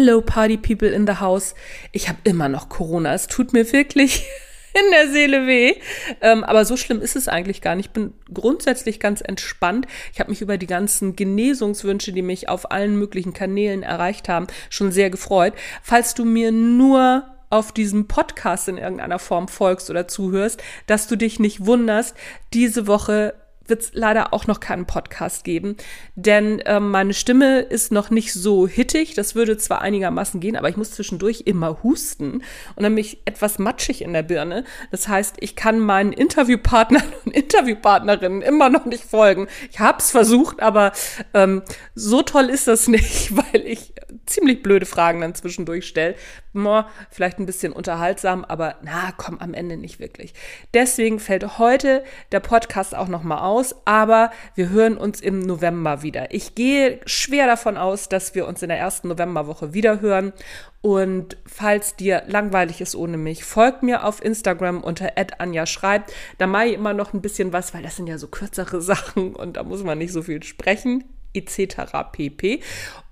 Hello Party People in the House. Ich habe immer noch Corona. Es tut mir wirklich in der Seele weh. Ähm, aber so schlimm ist es eigentlich gar nicht. Ich bin grundsätzlich ganz entspannt. Ich habe mich über die ganzen Genesungswünsche, die mich auf allen möglichen Kanälen erreicht haben, schon sehr gefreut. Falls du mir nur auf diesem Podcast in irgendeiner Form folgst oder zuhörst, dass du dich nicht wunderst, diese Woche wird es leider auch noch keinen Podcast geben, denn ähm, meine Stimme ist noch nicht so hittig. Das würde zwar einigermaßen gehen, aber ich muss zwischendurch immer husten und dann bin ich etwas matschig in der Birne. Das heißt, ich kann meinen Interviewpartnern und Interviewpartnerinnen immer noch nicht folgen. Ich habe es versucht, aber ähm, so toll ist das nicht, weil ich ziemlich blöde Fragen dann zwischendurch stelle. Vielleicht ein bisschen unterhaltsam, aber na, komm, am Ende nicht wirklich. Deswegen fällt heute der Podcast auch noch mal aus, aber wir hören uns im November wieder. Ich gehe schwer davon aus, dass wir uns in der ersten Novemberwoche wieder hören. Und falls dir langweilig ist ohne mich, folgt mir auf Instagram unter Anja schreibt. Da mache ich immer noch ein bisschen was, weil das sind ja so kürzere Sachen und da muss man nicht so viel sprechen etc. pp.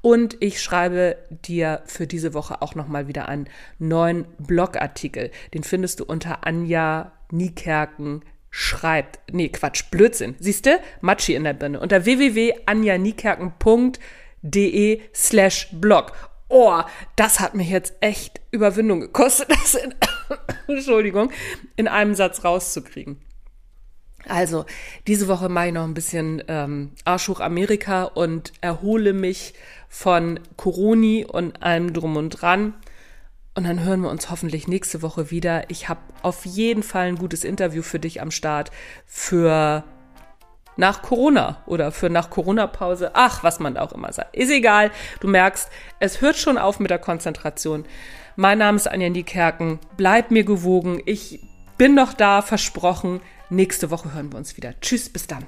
Und ich schreibe dir für diese Woche auch nochmal wieder einen neuen Blogartikel. Den findest du unter Anja Niekerken schreibt. Nee, Quatsch, Blödsinn. Siehst du? Matschi in der Birne. Unter www.anjaniekerken.de slash blog. Oh, das hat mich jetzt echt Überwindung gekostet, das in, Entschuldigung, in einem Satz rauszukriegen. Also, diese Woche mache ich noch ein bisschen ähm, Arsch hoch Amerika und erhole mich von Coroni und allem drum und dran. Und dann hören wir uns hoffentlich nächste Woche wieder. Ich habe auf jeden Fall ein gutes Interview für dich am Start für nach Corona oder für nach Corona-Pause. Ach, was man auch immer sagt. Ist egal. Du merkst, es hört schon auf mit der Konzentration. Mein Name ist Anja Niekerken. Bleib mir gewogen. Ich bin noch da, versprochen. Nächste Woche hören wir uns wieder. Tschüss, bis dann.